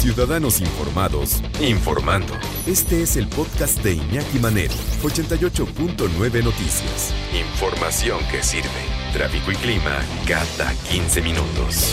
Ciudadanos Informados, informando. Este es el podcast de Iñaki Manero, 88.9 Noticias. Información que sirve. Tráfico y clima cada 15 minutos.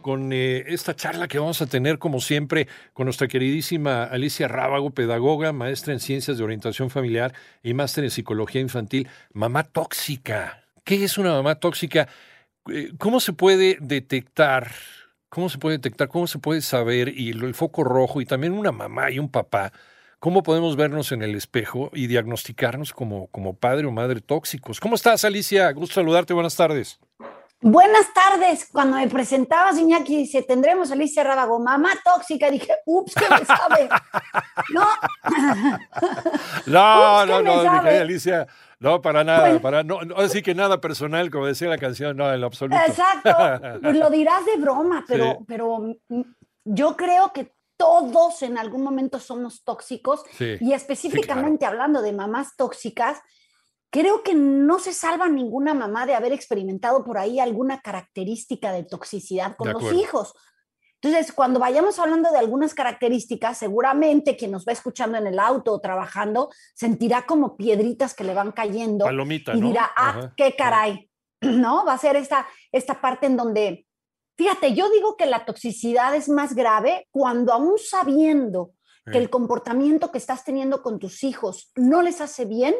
Con eh, esta charla que vamos a tener, como siempre, con nuestra queridísima Alicia Rábago, pedagoga, maestra en ciencias de orientación familiar y máster en psicología infantil. Mamá tóxica. ¿Qué es una mamá tóxica? Eh, ¿Cómo se puede detectar? ¿Cómo se puede detectar? ¿Cómo se puede saber? Y el foco rojo, y también una mamá y un papá. ¿Cómo podemos vernos en el espejo y diagnosticarnos como, como padre o madre tóxicos? ¿Cómo estás, Alicia? Gusto saludarte. Buenas tardes. Buenas tardes. Cuando me presentabas, Iñaki, dice, tendremos Alicia Rábago, mamá tóxica. Dije, ups, ¿qué me sabe? no. no, no, no, dije, Alicia, no, para nada, para no, así que nada personal, como decía la canción, no, en lo absoluto. Exacto, pues lo dirás de broma, pero, pero yo creo que todos en algún momento somos tóxicos y específicamente hablando de mamás tóxicas, creo que no se salva ninguna mamá de haber experimentado por ahí alguna característica de toxicidad con los hijos. Entonces, cuando vayamos hablando de algunas características, seguramente quien nos va escuchando en el auto o trabajando sentirá como piedritas que le van cayendo y dirá, ah, qué caray, ¿no? Va a ser esta, esta parte en donde, fíjate, yo digo que la toxicidad es más grave cuando aún sabiendo que el comportamiento que estás teniendo con tus hijos no les hace bien,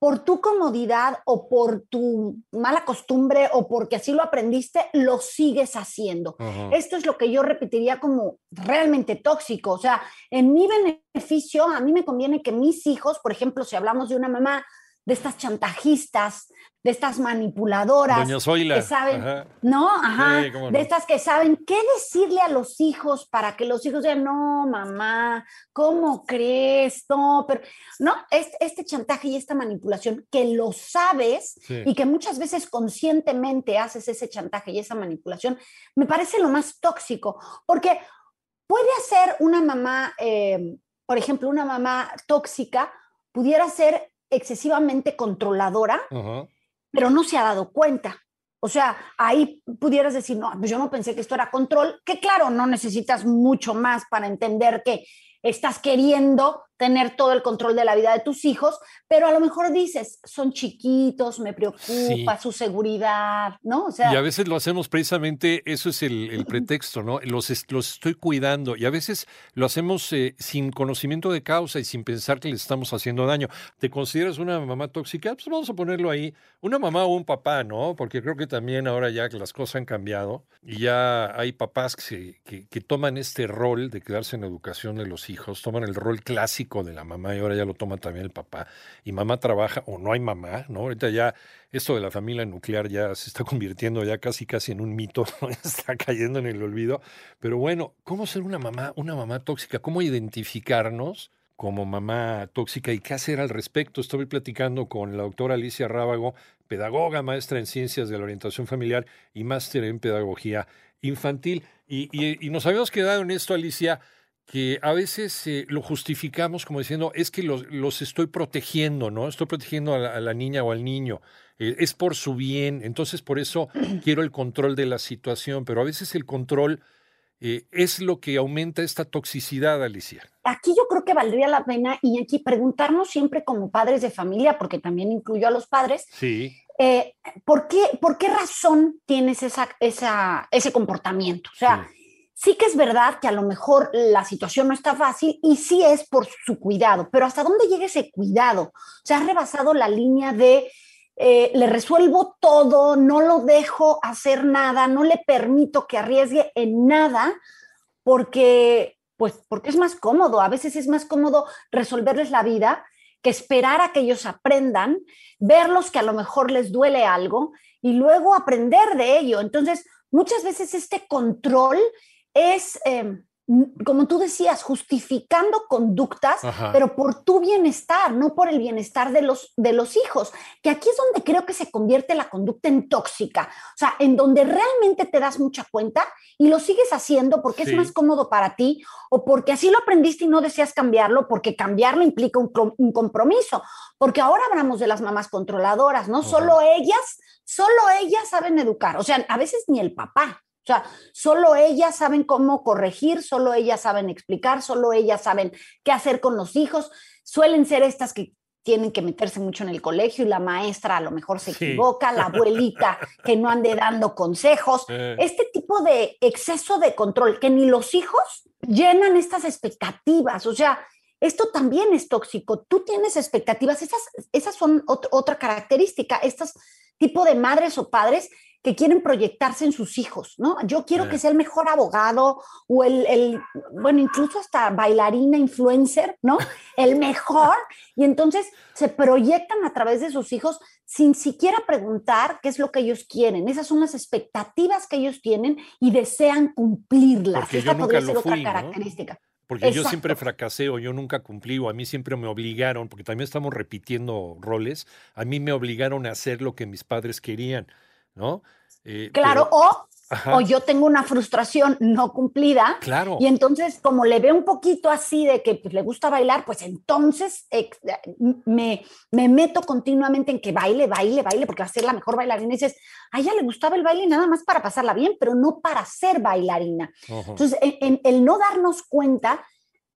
por tu comodidad o por tu mala costumbre o porque así lo aprendiste, lo sigues haciendo. Esto es lo que yo repetiría como realmente tóxico. O sea, en mi beneficio, a mí me conviene que mis hijos, por ejemplo, si hablamos de una mamá de estas chantajistas, de estas manipuladoras que saben, ¿no? Ajá, de estas que saben qué decirle a los hijos para que los hijos digan, no, mamá, ¿cómo crees? No, pero, no, este, este chantaje y esta manipulación que lo sabes y que muchas veces conscientemente haces ese chantaje y esa manipulación, me parece lo más tóxico, porque puede ser una mamá, eh, por ejemplo, una mamá tóxica, pudiera ser excesivamente controladora pero no se ha dado cuenta. O sea, ahí pudieras decir, no, pues yo no pensé que esto era control, que claro, no necesitas mucho más para entender que estás queriendo tener todo el control de la vida de tus hijos, pero a lo mejor dices, son chiquitos, me preocupa su seguridad, ¿no? O sea, y a veces lo hacemos precisamente, eso es el, pretexto, ¿no? Los, los estoy cuidando y a veces lo hacemos eh, sin conocimiento de causa y sin pensar que les estamos haciendo daño. ¿Te consideras una mamá tóxica? Pues vamos a ponerlo ahí, una mamá o un papá, ¿no? Porque creo que también ahora ya que las cosas han cambiado y ya hay papás que, que, que toman este rol de quedarse en educación de los hijos, toman el rol clásico de la mamá y ahora ya lo toma también el papá. Y mamá trabaja o no hay mamá, ¿no? Ahorita ya esto de la familia nuclear ya se está convirtiendo ya casi casi en un mito, está cayendo en el olvido. Pero bueno, ¿cómo ser una mamá, una mamá tóxica? ¿Cómo identificarnos? como mamá tóxica y qué hacer al respecto. Estoy platicando con la doctora Alicia Rábago, pedagoga, maestra en ciencias de la orientación familiar y máster en pedagogía infantil. Y, y, y, nos habíamos quedado en esto, Alicia, que a veces eh, lo justificamos como diciendo, es que los, los, estoy protegiendo, ¿no? Estoy protegiendo a la, niña o al niño. Eh, es por su bien, entonces por eso quiero el control de la situación, pero a veces el control eh, es lo que aumenta esta toxicidad, Alicia. Aquí yo creo que valdría la pena, y aquí preguntarnos siempre como padres de familia, porque también incluyo a los padres, sí. ¿por, qué, ¿por qué razón tienes esa, esa, ese comportamiento? O sea, sí que es verdad que a lo mejor la situación no está fácil y sí es por su cuidado, pero ¿hasta dónde llega ese cuidado? Se ha rebasado la línea de eh, le resuelvo todo, no lo dejo hacer nada, no le permito que arriesgue en nada, porque, pues, porque es más cómodo. A veces es más cómodo resolverles la vida que esperar a que ellos aprendan, verlos que a lo mejor les duele algo y luego aprender de ello. Entonces, muchas veces este control es, em, como tú decías, justificando conductas, pero por tu bienestar, no por el bienestar de los, de los hijos, que aquí es donde creo que se convierte la conducta en tóxica, o sea, en donde realmente te das mucha cuenta y lo sigues haciendo porque es más cómodo para ti o porque así lo aprendiste y no deseas cambiarlo, porque cambiarlo implica un, compromiso, porque ahora hablamos de las mamás controladoras, no solo ellas, solo ellas saben educar, o sea, a veces ni el papá. O sea, solo ellas saben cómo corregir, solo ellas saben explicar, solo ellas saben qué hacer con los hijos. Suelen ser estas que tienen que meterse mucho en el colegio y la maestra a lo mejor se equivoca, la abuelita que no ande dando consejos. Eh. Este tipo de exceso de control, que ni los hijos llenan estas expectativas. O sea, esto también es tóxico. Tú tienes expectativas, esas, esas son otra característica, estos tipo de madres o padres que quieren proyectarse en sus hijos, ¿no? Yo quiero que sea el mejor abogado o el, el, bueno, incluso hasta bailarina, influencer, ¿no? El mejor. Y entonces se proyectan a través de sus hijos sin siquiera preguntar qué es lo que ellos quieren. Esas son las expectativas que ellos tienen y desean cumplirlas. Porque Esta podría ser otra característica. Porque yo siempre fracasé o yo nunca cumplí o a mí siempre me obligaron, porque también estamos repitiendo roles, a mí me obligaron a hacer lo que mis padres querían. ¿No? Eh, claro, o, o, yo tengo una frustración no cumplida. Claro. Y entonces, como le veo un poquito así de que pues, le gusta bailar, pues entonces me, me, meto continuamente en que baile, baile, baile, porque va a ser la mejor bailarina. Y dices, a ella le gustaba el baile nada más para pasarla bien, pero no para ser bailarina. Entonces, en, el no darnos cuenta,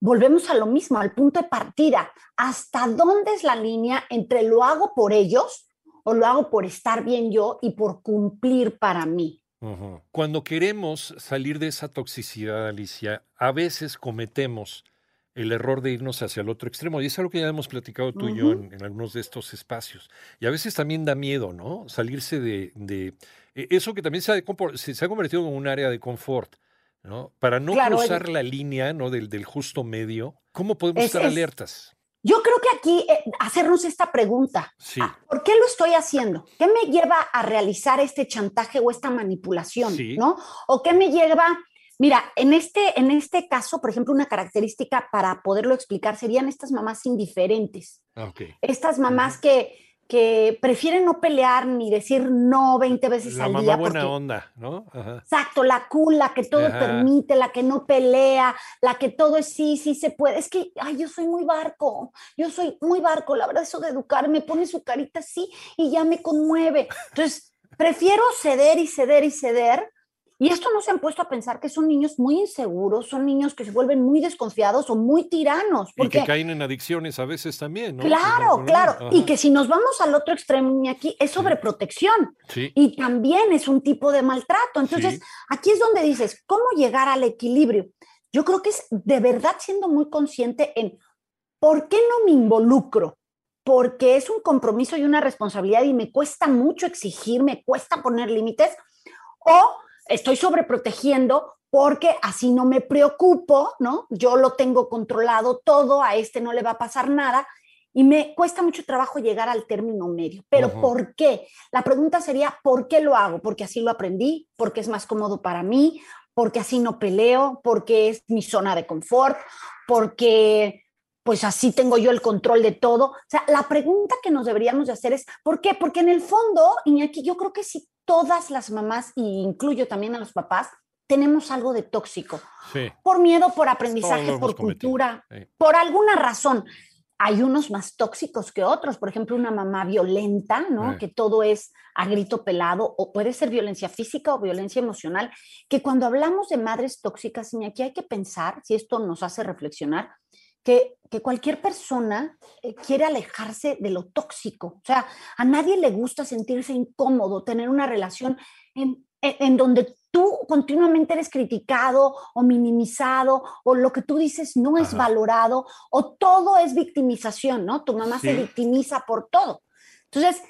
volvemos a lo mismo, al punto de partida. ¿Hasta dónde es la línea entre lo hago por ellos? O lo hago por estar bien yo y por cumplir para mí. Cuando queremos salir de esa toxicidad, Alicia, a veces cometemos el error de irnos hacia el otro extremo. Y es algo que ya hemos platicado tú y yo en, algunos de estos espacios. Y a veces también da miedo, ¿no? Salirse de, e, eso que también se ha, se ha, convertido en un área de confort, ¿no? Para no cruzar la línea, ¿no? Del, del, justo medio, ¿cómo podemos estar alertas? Yo creo que aquí eh, hacernos esta pregunta, ah, ¿por qué lo estoy haciendo? ¿Qué me lleva a realizar este chantaje o esta manipulación? ¿No? ¿O qué me lleva? Mira, en este, en este caso, por ejemplo, una característica para poderlo explicar serían estas mamás indiferentes. Estas mamás que que prefieren no pelear ni decir no 20 veces al día. La buena onda, ¿no? Exacto, la cool, la que todo permite, la que no pelea, la que todo es sí, sí se puede. Es que, ay, yo soy muy barco, yo soy muy barco, la verdad, eso de educar, me pone su carita así y ya me conmueve. Entonces, prefiero ceder y ceder y ceder y esto no se han puesto a pensar que son niños muy inseguros, son niños que se vuelven muy desconfiados o muy tiranos. Porque... Y que caen en adicciones a veces también, ¿no? Claro, claro. Y que si nos vamos al otro extremo, aquí es sobreprotección. Sí. Y también es un tipo de maltrato. Entonces, aquí es donde dices, ¿cómo llegar al equilibrio? Yo creo que es de verdad siendo muy consciente en por qué no me involucro, porque es un compromiso y una responsabilidad y me cuesta mucho exigir, me cuesta poner límites, o estoy sobreprotegiendo porque así no me preocupo, ¿no? Yo lo tengo controlado todo, a este no le va a pasar nada y me cuesta mucho trabajo llegar al término medio. Pero ¿por qué? La pregunta sería, ¿por qué lo hago? Porque así lo aprendí, porque es más cómodo para mí, porque así no peleo, porque es mi zona de confort, porque pues así tengo yo el control de todo. O sea, la pregunta que nos deberíamos de hacer es, ¿por qué? Porque en el fondo, Iñaki, yo creo que si todas las mamás, y incluyo también a los papás, tenemos algo de tóxico. Por miedo, por aprendizaje, por cultura, por alguna razón. Hay unos más tóxicos que otros, por ejemplo, una mamá violenta, ¿no? Que todo es a grito pelado, o puede ser violencia física o violencia emocional, que cuando hablamos de madres tóxicas, y aquí hay que pensar, si esto nos hace reflexionar, que, cualquier persona eh, quiere alejarse de lo tóxico. O sea, a nadie le gusta sentirse incómodo, tener una relación en, en, donde tú continuamente eres criticado o minimizado o lo que tú dices no es valorado o todo es victimización, ¿no? Tu mamá se victimiza por todo. Entonces,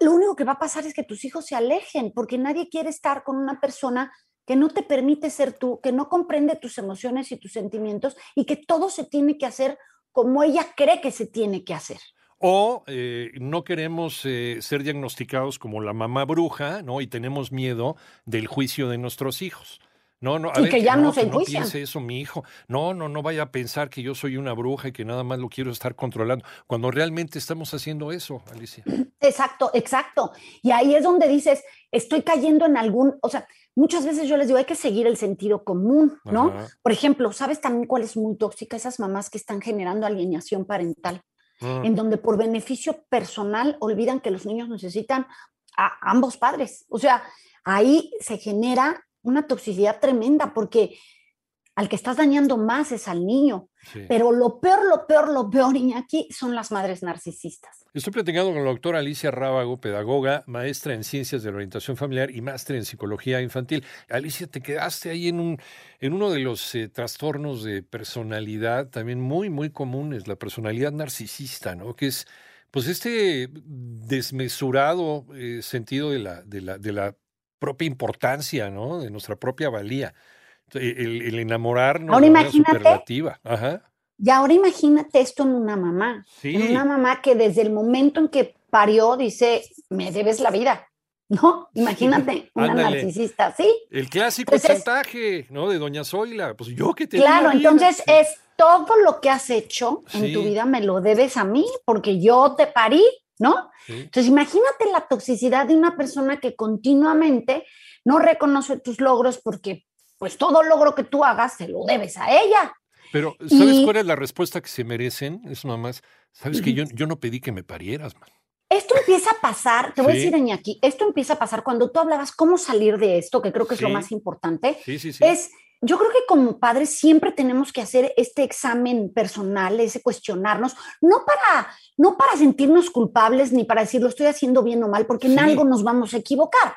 lo único que va a pasar es que tus hijos se alejen porque nadie quiere estar con una persona que no te permite ser tú, que no comprende tus emociones y tus sentimientos y que todo se tiene que hacer como ella cree que se tiene que hacer. O eh, no queremos eh, ser diagnosticados como la mamá bruja, ¿no? Y tenemos miedo del juicio de nuestros hijos. No, no, a y que ya no, se no piense eso mi hijo. No, no, no vaya a pensar que yo soy una bruja y que nada más lo quiero estar controlando, cuando realmente estamos haciendo eso, Alicia. Exacto, exacto. Y ahí es donde dices, estoy cayendo en algún, o sea, muchas veces yo les digo, hay que seguir el sentido común, ¿no? Por ejemplo, ¿sabes también cuál es muy tóxica? Esas mamás que están generando alienación parental, mm. en donde por beneficio personal olvidan que los niños necesitan a ambos padres. O sea, ahí se genera una toxicidad tremenda porque al que estás dañando más es al niño. Pero lo peor, lo peor, lo peor, aquí son las madres narcisistas. Estoy platicando con la doctora Alicia Rábago, pedagoga, maestra en ciencias de la orientación familiar y máster en psicología infantil. Alicia, te quedaste ahí en, un, en uno de los eh, trastornos de personalidad también muy, muy comunes, la personalidad narcisista, ¿no? Que es, pues, este desmesurado eh, sentido de la, de, la, de la propia importancia, ¿no? De nuestra propia valía. El, el enamorarnos ahora imagínate, Ajá. Y ahora imagínate esto en una mamá. En una mamá que desde el momento en que parió dice, me debes la vida. ¿No? Imagínate, una narcisista, ¿sí? El clásico chantaje, ¿no? De Doña Zoila. Pues yo que te. Claro, entonces es todo lo que has hecho en tu vida me lo debes a mí porque yo te parí, ¿no? Entonces imagínate la toxicidad de una persona que continuamente no reconoce tus logros porque pues todo logro que tú hagas se lo debes a ella. Pero, ¿sabes cuál es la respuesta que se merecen? Es más, sabes que yo, yo no pedí que me parieras, man. Esto empieza a pasar, te voy a decir, Iñaki, esto empieza a pasar cuando tú hablabas cómo salir de esto, que creo que es lo más importante. Sí, sí, sí. Es, yo creo que como padres siempre tenemos que hacer este examen personal, ese cuestionarnos, no para, no para sentirnos culpables ni para decir lo estoy haciendo bien o mal, porque en algo nos vamos a equivocar,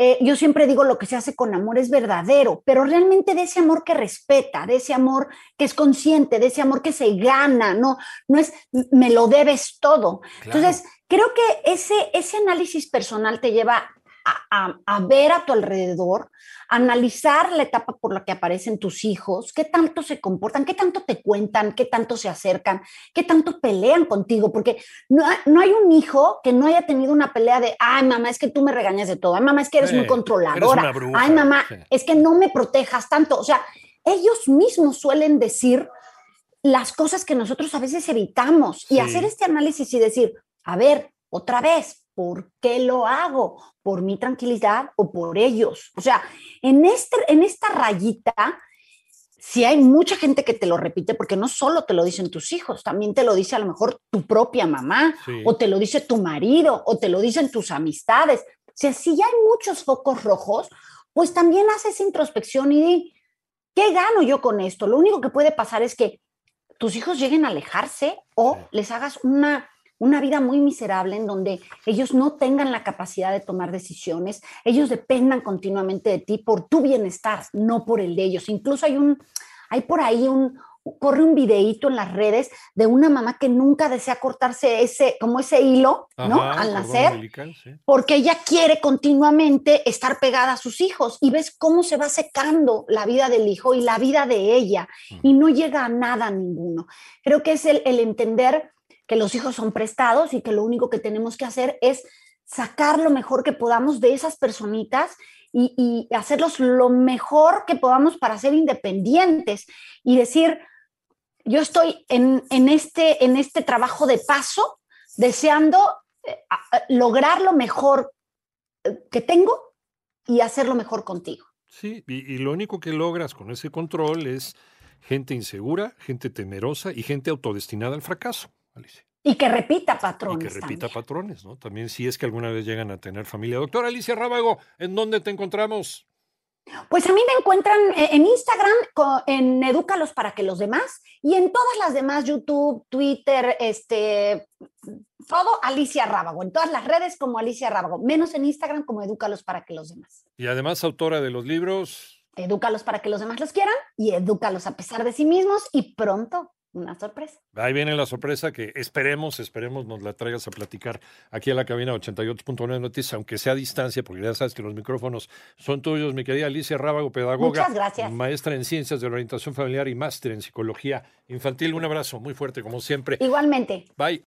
eh, yo siempre digo lo que se hace con amor es verdadero, pero realmente de ese amor que respeta, de ese amor que es consciente, de ese amor que se gana, no, no es me lo debes todo. Entonces, creo que ese, ese análisis personal te lleva a, ver a tu alrededor, analizar la etapa por la que aparecen tus hijos, qué tanto se comportan, qué tanto te cuentan, qué tanto se acercan, qué tanto pelean contigo, porque no, hay un hijo que no haya tenido una pelea de, ay mamá, es que tú me regañas de todo, ay mamá, es que eres muy controladora, ay mamá, es que no me protejas tanto, o sea, ellos mismos suelen decir las cosas que nosotros a veces evitamos y hacer este análisis y decir, a ver, otra vez, ¿por qué lo hago? ¿Por mi tranquilidad o por ellos? O sea, en, este, en esta rayita, si hay mucha gente que te lo repite, porque no solo te lo dicen tus hijos, también te lo dice a lo mejor tu propia mamá, o te lo dice tu marido, o te lo dicen tus amistades. O sea, si ya hay muchos focos rojos, pues también haces introspección y di, ¿qué gano yo con esto? Lo único que puede pasar es que tus hijos lleguen a alejarse o les hagas una una vida muy miserable en donde ellos no tengan la capacidad de tomar decisiones, ellos dependan continuamente de ti por tu bienestar, no por el de ellos. Incluso hay un, hay por ahí un, corre un videíto en las redes de una mamá que nunca desea cortarse ese, como ese hilo, ¿no? Al nacer, porque ella quiere continuamente estar pegada a sus hijos y ves cómo se va secando la vida del hijo y la vida de ella y no llega a nada ninguno. Creo que es el, el entender que los hijos son prestados y que lo único que tenemos que hacer es sacar lo mejor que podamos de esas personitas y, hacerlos lo mejor que podamos para ser independientes y decir, yo estoy en, este, en este trabajo de paso deseando eh, lograr lo mejor eh, que tengo y hacerlo mejor contigo. Sí, y, y, lo único que logras con ese control es gente insegura, gente temerosa y gente autodestinada al fracaso. Y que repita patrones. Y que repita patrones, ¿no? También si es que alguna vez llegan a tener familia. Doctora Alicia Rábago, ¿en dónde te encontramos? Pues a mí me encuentran eh, en Instagram, en Edúcalos para que los demás, y en todas las demás, YouTube, Twitter, este, todo Alicia Rábago, en todas las redes como Alicia Rábago, menos en Instagram como Edúcalos para que los demás. Y además autora de los libros. Edúcalos para que los demás los quieran y edúcalos a pesar de sí mismos y pronto una sorpresa. Ahí viene la sorpresa que esperemos, esperemos nos la traigas a platicar aquí a la cabina 88.9 Noticias, aunque sea a distancia, porque ya sabes que los micrófonos son tuyos, mi querida Alicia Rábago, pedagoga, Muchas gracias. maestra en ciencias de la orientación familiar y máster en psicología infantil. Un abrazo muy fuerte, como siempre. Igualmente. Bye.